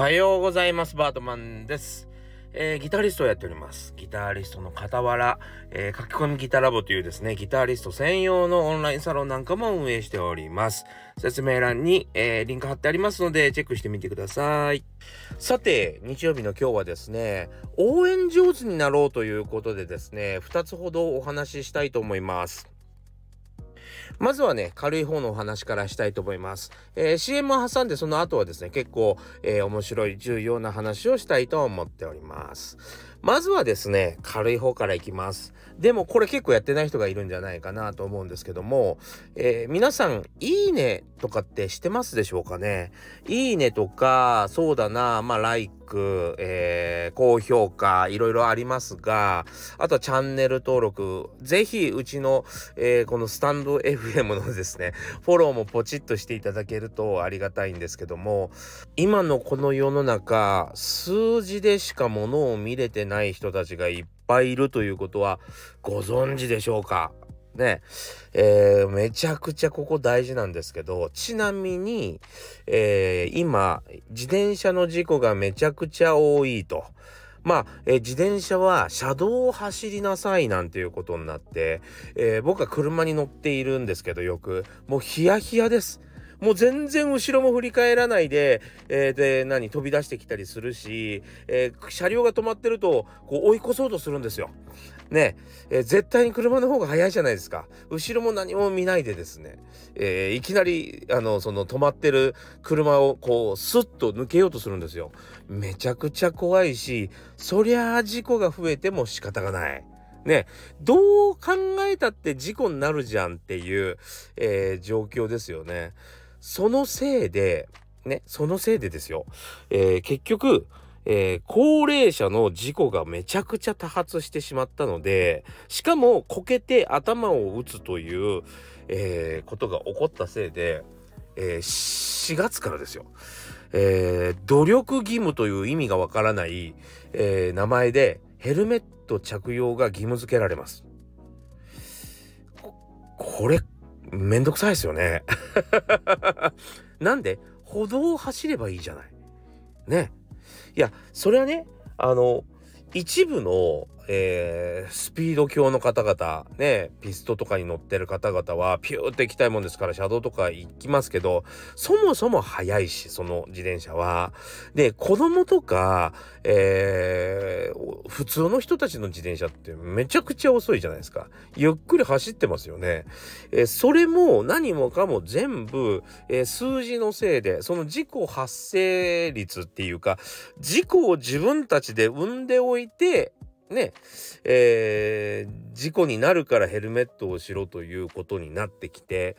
はようございます。バートマンです。えー、ギタリストをやっております。ギタリストの傍ら、えー、書き込みギタラボというですね、ギタリスト専用のオンラインサロンなんかも運営しております。説明欄に、えー、リンク貼ってありますので、チェックしてみてください。さて、日曜日の今日はですね、応援上手になろうということでですね、2つほどお話ししたいと思います。まずはね、軽い方のお話からしたいと思います。えー、CM を挟んでその後はですね、結構、えー、面白い重要な話をしたいと思っております。まずはですね、軽い方からいきます。でもこれ結構やってない人がいるんじゃないかなと思うんですけども、えー、皆さん、いいねとかってしてますでしょうかね？いいねとか、そうだな、まあ、ライク、えー、高評価、いろいろありますが、あとはチャンネル登録、ぜひうちの、えー、このスタンド FM のですね、フォローもポチッとしていただけるとありがたいんですけども、今のこの世の中、数字でしかものを見れてない人たちがいっぱいいるということはご存知でしょうか？ねえー、めちゃくちゃここ大事なんですけどちなみに、えー、今自転車の事故がめちゃくちゃ多いと。まあ、えー、自転車は車道を走りなさいなんていうことになって、えー、僕は車に乗っているんですけどよくもうヒヤヒヤです。もう全然後ろも振り返らないで、えー、で、何、飛び出してきたりするし、えー、車両が止まってると、こう追い越そうとするんですよ。ね、えー、絶対に車の方が早いじゃないですか。後ろも何も見ないでですね、えー、いきなり、あの、その止まってる車をこう、スッと抜けようとするんですよ。めちゃくちゃ怖いし、そりゃあ事故が増えても仕方がない。ね、どう考えたって事故になるじゃんっていう、えー、状況ですよね。そのせいで、ね、そのせいでですよ、えー、結局、えー、高齢者の事故がめちゃくちゃ多発してしまったので、しかもこけて頭を打つという、えー、ことが起こったせいで、え、4月からですよ、え努力義務という意味がわからない、え名前でヘルメット着用が義務付けられます。これめんどくさいですよね。なんで？歩道を走ればいいじゃない。ね。いや、それはね、あの、一部の、えー、スピード強の方々ねピストとかに乗ってる方々はピューって行きたいもんですから車道とか行きますけどそもそも速いしその自転車は。で子供とか、えー、普通の人たちの自転車ってめちゃくちゃ遅いじゃないですか。ゆっくり走ってますよね。えー、それも何もかも全部、え、数字のせいでその事故発生率っていうか事故を自分たちで生んでおいてね、えー、事故になるからヘルメットをしろということになってきて、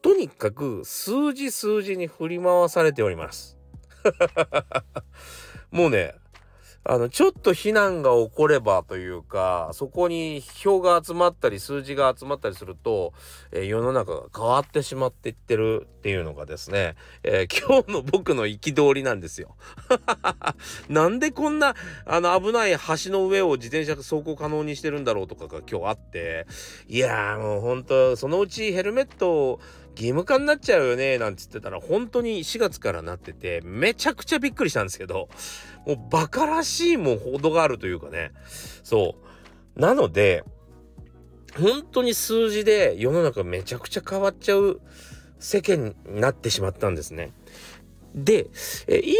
とにかく数字数字に振り回されております。もうね、あの、ちょっと避難が起こればというか、そこに票が集まったり、数字が集まったりすると、えー、世の中が変わってしまっていってるっていうのがですね、えー、今日の僕の憤りなんですよ。なんでこんな、あの、危ない橋の上を自転車走行可能にしてるんだろうとかが今日あって、いやーもう本当そのうちヘルメットを義務化になっちゃうよねなんつってたら本当に4月からなっててめちゃくちゃびっくりしたんですけどもうバカらしいもんほどがあるというかねそうなので本当に数字で世の中めちゃくちゃ変わっちゃう世間になってしまったんですね。で、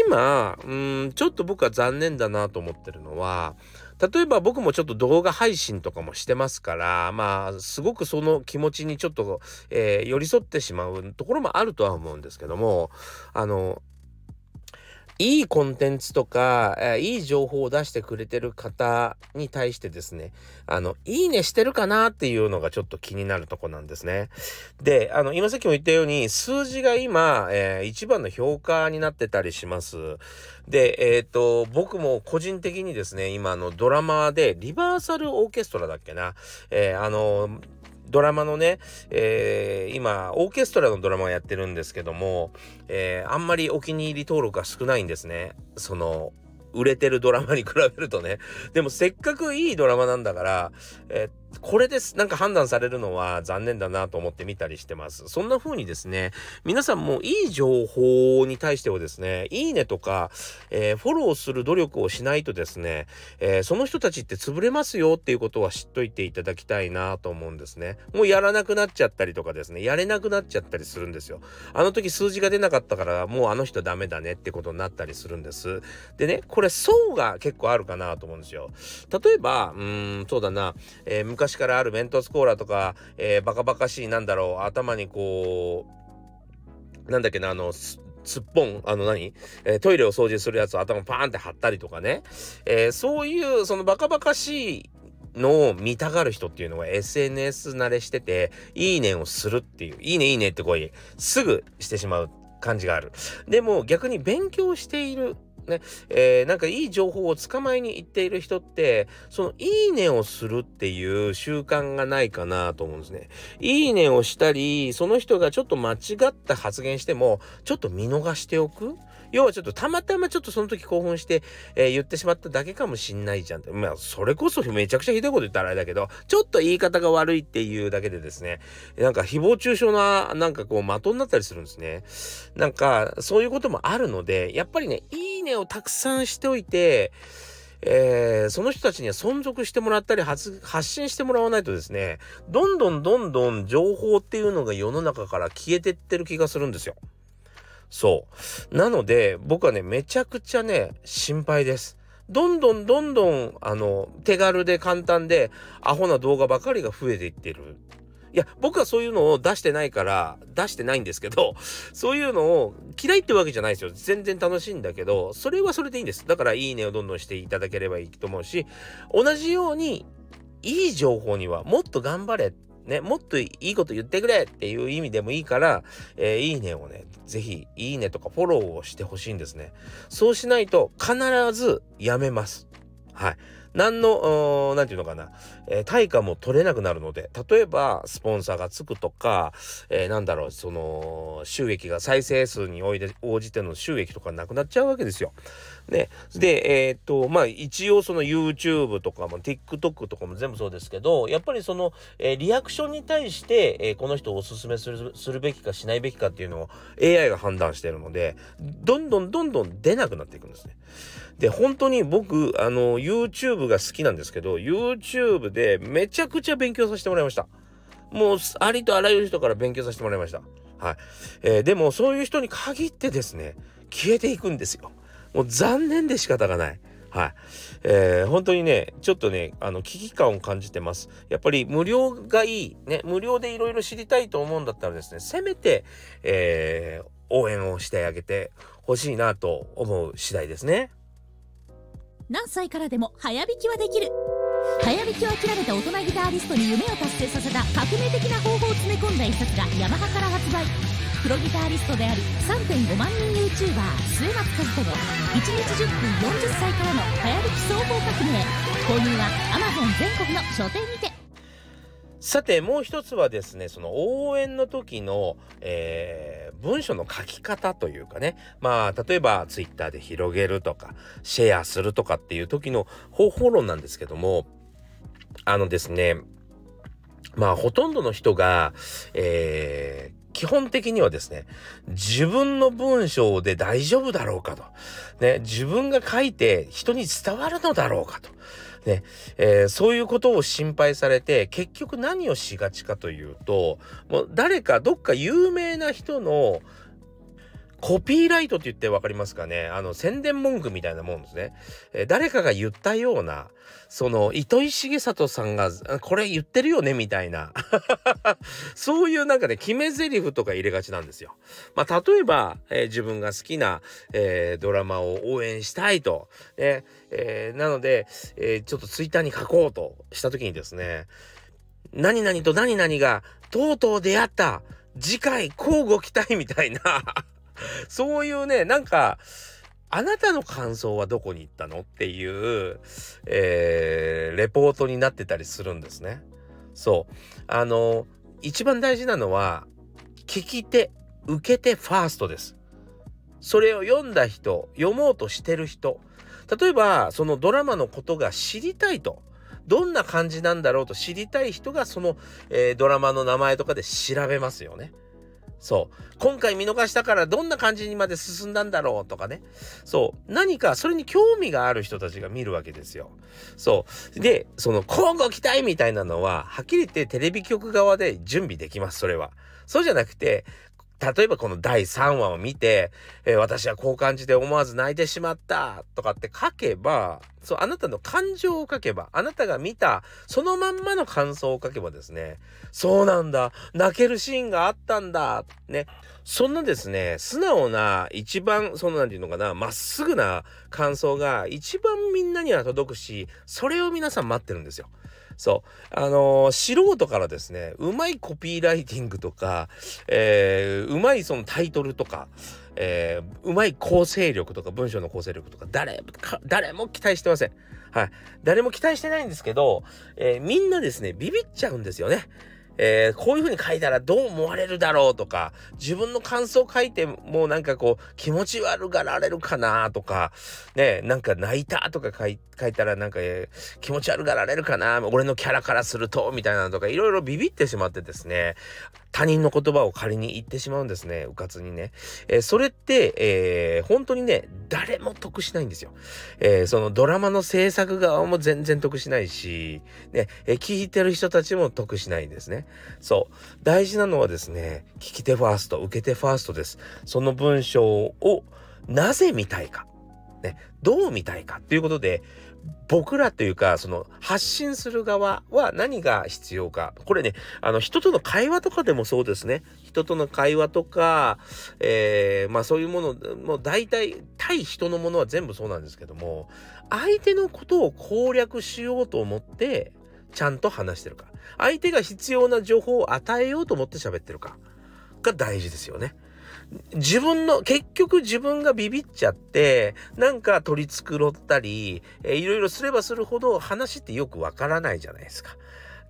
今、うん、ちょっと僕は残念だなと思ってるのは、例えば僕もちょっと動画配信とかもしてますから、まあ、すごくその気持ちにちょっと、えー、寄り添ってしまうところもあるとは思うんですけども、あの、いいコンテンツとか、えー、いい情報を出してくれてる方に対してですね、あの、いいねしてるかなっていうのがちょっと気になるとこなんですね。で、あの、今さっきも言ったように、数字が今、えー、一番の評価になってたりします。で、えっ、ー、と、僕も個人的にですね、今のドラマで、リバーサルオーケストラだっけな、えー、あの、ドラマのね、えー、今、オーケストラのドラマをやってるんですけども、えー、あんまりお気に入り登録が少ないんですね。その、売れてるドラマに比べるとね。でもせっかくいいドラマなんだから、えー、これです。なんか判断されるのは残念だなと思って見たりしてます。そんな風にですね、皆さんもいい情報に対してはですね、いいねとか、えー、フォローする努力をしないとですね、えー、その人たちって潰れますよっていうことは知っといていただきたいなと思うんですね。もうやらなくなっちゃったりとかですね、やれなくなっちゃったりするんですよ。あの時数字が出なかったからもうあの人ダメだねってことになったりするんです。でね、これ層が結構あるかなと思うんですよ。例えば、うん、そうだな、えー、昔からあるメントスコーラとか、えー、バカバカしいなんだろう頭にこうなんだっけなあのすっぽんあの何、えー、トイレを掃除するやつを頭パーンって貼ったりとかね、えー、そういうそのバカバカしいのを見たがる人っていうのは SNS 慣れしてて、いいねをするっていう、いいねいいねって声、すぐしてしまう感じがある。でも逆に勉強しているね、えー、なんかいい情報を捕まえに行っている人って、そのいいねをするっていう習慣がないかなと思うんですね。いいねをしたり、その人がちょっと間違った発言しても、ちょっと見逃しておく。要はちょっとたまたまちょっとその時興奮して、えー、言ってしまっただけかもしんないじゃん。まあ、それこそめちゃくちゃひどいこと言ったらあれだけど、ちょっと言い方が悪いっていうだけでですね、なんか誹謗中傷な、なんかこう的になったりするんですね。なんか、そういうこともあるので、やっぱりね、いいねをたくさんしておいて、えー、その人たちには存続してもらったり発信してもらわないとですね、どんどんどんどん情報っていうのが世の中から消えてってる気がするんですよ。そう。なので、僕はね、めちゃくちゃね、心配です。どんどんどんどん、あの、手軽で簡単で、アホな動画ばかりが増えていってる。いや、僕はそういうのを出してないから、出してないんですけど、そういうのを嫌いってわけじゃないですよ。全然楽しいんだけど、それはそれでいいんです。だから、いいねをどんどんしていただければいいと思うし、同じように、いい情報にはもっと頑張れね、もっといいこと言ってくれっていう意味でもいいから、えー、いいねをね、ぜひ、いいねとかフォローをしてほしいんですね。そうしないと必ずやめます。はい。何の、何て言うのかな、えー、対価も取れなくなるので、例えば、スポンサーがつくとか、えー、なんだろう、その、収益が再生数に応じての収益とかなくなっちゃうわけですよ。ね。で、えー、っと、まあ、一応その YouTube とかも TikTok とかも全部そうですけど、やっぱりその、えー、リアクションに対して、えー、この人をおすすめするするべきかしないべきかっていうのを AI が判断してるので、どんどんどんどん出なくなっていくんですね。で、本当に僕、あの、YouTube が好きなんですけど、YouTube でめちゃくちゃ勉強させてもらいました。もう、ありとあらゆる人から勉強させてもらいました。はい。えー、でも、そういう人に限ってですね、消えていくんですよ。もう残念で仕方がない。はい。えー、本当にね、ちょっとね、あの、危機感を感じてます。やっぱり無料がいい。ね、無料でいろいろ知りたいと思うんだったらですね、せめて、えー、応援をしてあげてほしいなと思う次第ですね。何歳からでも早弾きはできる。早弾きを諦めた大人ギタリストに夢を達成させた革命的な方法を詰め込んだ一冊がヤマハから発売。プロギタリストであり3.5万人 YouTuber 末松和人の1日10分40歳からの早弾き総合革命。購入は Amazon 全国の書店にて。さてもう一つはですねその応援の時の、えー、文章の書き方というかねまあ例えば Twitter で広げるとかシェアするとかっていう時の方法論なんですけどもあのですねまあほとんどの人が、えー、基本的にはですね、自分の文章で大丈夫だろうかと。ね、自分が書いて人に伝わるのだろうかと。ね、えー、そういうことを心配されて、結局何をしがちかというと、もう誰かどっか有名な人のコピーライトって言って分かりますかね？あの宣伝文句みたいなもんですね。えー、誰かが言ったような、その糸井重里さんがこれ言ってるよねみたいな そういうなんかね決め台詞とか入れがちなんですよ。まあ例えば、えー、自分が好きな、えー、ドラマを応援したいと。ねえー、なので、えちょっとツイッターに書こうとした時にですね何々と何々がとうとう出会った次回交互期待みたいな そういうね、なんか、あなたの感想はどこに行ったのっていう、えー、レポートになってたりするんですね。そう。あの、一番大事なのは、聞き手、受け手ファーストです。それを読んだ人、読もうとしてる人。例えば、そのドラマのことが知りたいと。どんな感じなんだろうと知りたい人がその、えー、ドラマの名前とかで調べますよね。そう。今回見逃したからどんな感じにまで進んだんだろうとかね。そう。何かそれに興味がある人たちが見るわけですよ。そう。で、その交互期待みたいなのは、はっきり言ってテレビ局側で準備できます、それは。そうじゃなくて、例えばこの第3話を見て、えー、私はこう感じて思わず泣いてしまったとかって書けば、そう、あなたの感情を書けば、あなたが見たそのまんまの感想を書けばですね、そうなんだ、泣けるシーンがあったんだ、ね。そんなですね、素直な、一番、そのなんていうのかな、まっすぐな感想が一番みんなには届くし、それを皆さん待ってるんですよ。そう。あのー、素人からですね、うまいコピーライティングとか、えー、うまいそのタイトルとか、えー、うまい構成力とか、文章の構成力とか、誰か、誰も期待してません。はい。誰も期待してないんですけど、えー、みんなですね、ビビっちゃうんですよね。えー、こういう風に書いたらどう思われるだろうとか、自分の感想書いてもなんかこう気持ち悪がられるかなとか、ね、なんか泣いたとか書い書いたらなんか、えー、気持ち悪がられるかな俺のキャラからすると、みたいなのとかいろいろビビってしまってですね、他人の言葉を仮に言ってしまうんですね、うかつにね。えー、それって、えー、本当にね、誰も得しないんですよ。えー、そのドラマの制作側も全然得しないし、ね、え聞いてる人たちも得しないんですね。そう。大事なのはですね、聞き手ファースト、受け手ファーストです。その文章をなぜ見たいか。ね、どう見たいかっていうことで、僕らというか、その発信する側は何が必要か。これね、あの人との会話とかでもそうですね。人との会話とか、えー、まあそういうもの、もう大体、対人のものは全部そうなんですけども、相手のことを攻略しようと思って、ちゃんと話してるか。相手が必要な情報を与えようと思って喋ってるか。が大事ですよね。自分の、結局自分がビビっちゃって、なんか取り繕ったり、え、いろいろすればするほど話ってよくわからないじゃないですか。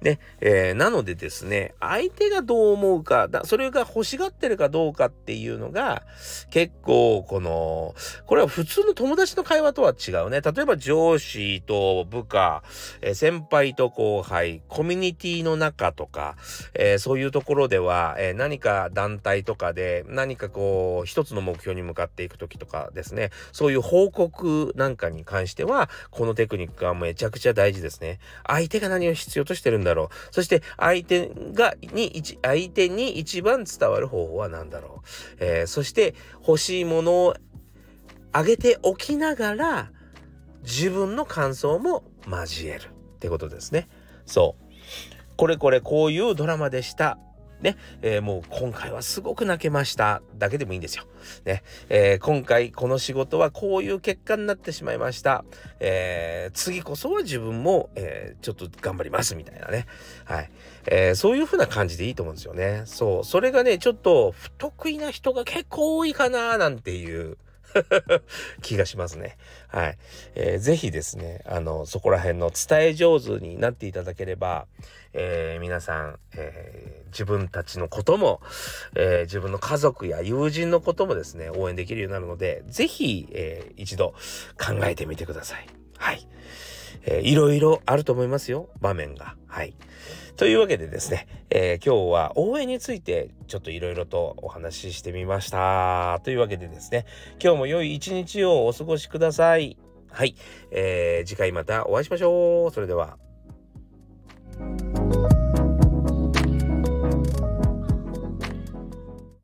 ね、えー、なのでですね、相手がどう思うか、だそれが欲しがってるかどうかっていうのが、結構、この、これは普通の友達の会話とは違うね。例えば上司と部下、えー、先輩と後輩、コミュニティの中とか、えー、そういうところでは、え何か団体とかで、何かこう、一つの目標に向かっていくときとかですね、そういう報告なんかに関しては、このテクニックはめちゃくちゃ大事ですね。相手が何を必要としてるんだだろう。そして相手がに相手に一番伝わる方法は何だろう、えー、そして欲しいものをあげておきながら自分の感想も交えるってことですね。そう。これこれこういうドラマでした。ね、えー、もう今回はすごく泣けましただけでもいいんですよ。ね、えー、今回この仕事はこういう結果になってしまいました。えー、次こそは自分も、えちょっと頑張りますみたいなね。はい。えそういう風な感じでいいと思うんですよね。そう。それがね、ちょっと不得意な人が結構多いかななんていう。気がしますね。はい。えー、ぜひですね、あの、そこら辺の伝え上手になっていただければ、えー、皆さん、えー、自分たちのことも、えー、自分の家族や友人のこともですね、応援できるようになるので、ぜひ、えー、一度考えてみてください。はい。えー、いろいろあると思いますよ、場面が。はい。というわけでですね、えー、今日は応援についてちょっといろいろとお話ししてみました。というわけでですね、今日も良い一日をお過ごしください。はい。えー、次回またお会いしましょう。それでは。